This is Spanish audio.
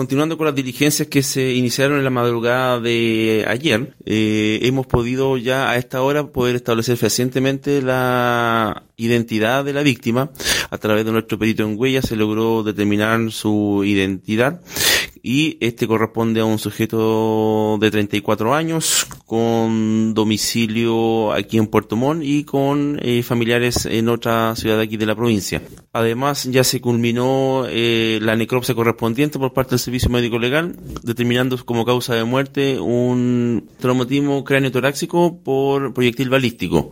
continuando con las diligencias que se iniciaron en la madrugada de ayer, eh, hemos podido ya a esta hora poder establecer fehacientemente la identidad de la víctima. A través de nuestro perito en huella se logró determinar su identidad y este corresponde a un sujeto de 34 años con domicilio aquí en Puerto Montt y con eh, familiares en otra ciudad aquí de la provincia. Además, ya se culminó eh, la necropsia correspondiente por parte del Servicio Médico Legal, determinando como causa de muerte un traumatismo cráneo torácico por proyectil balístico.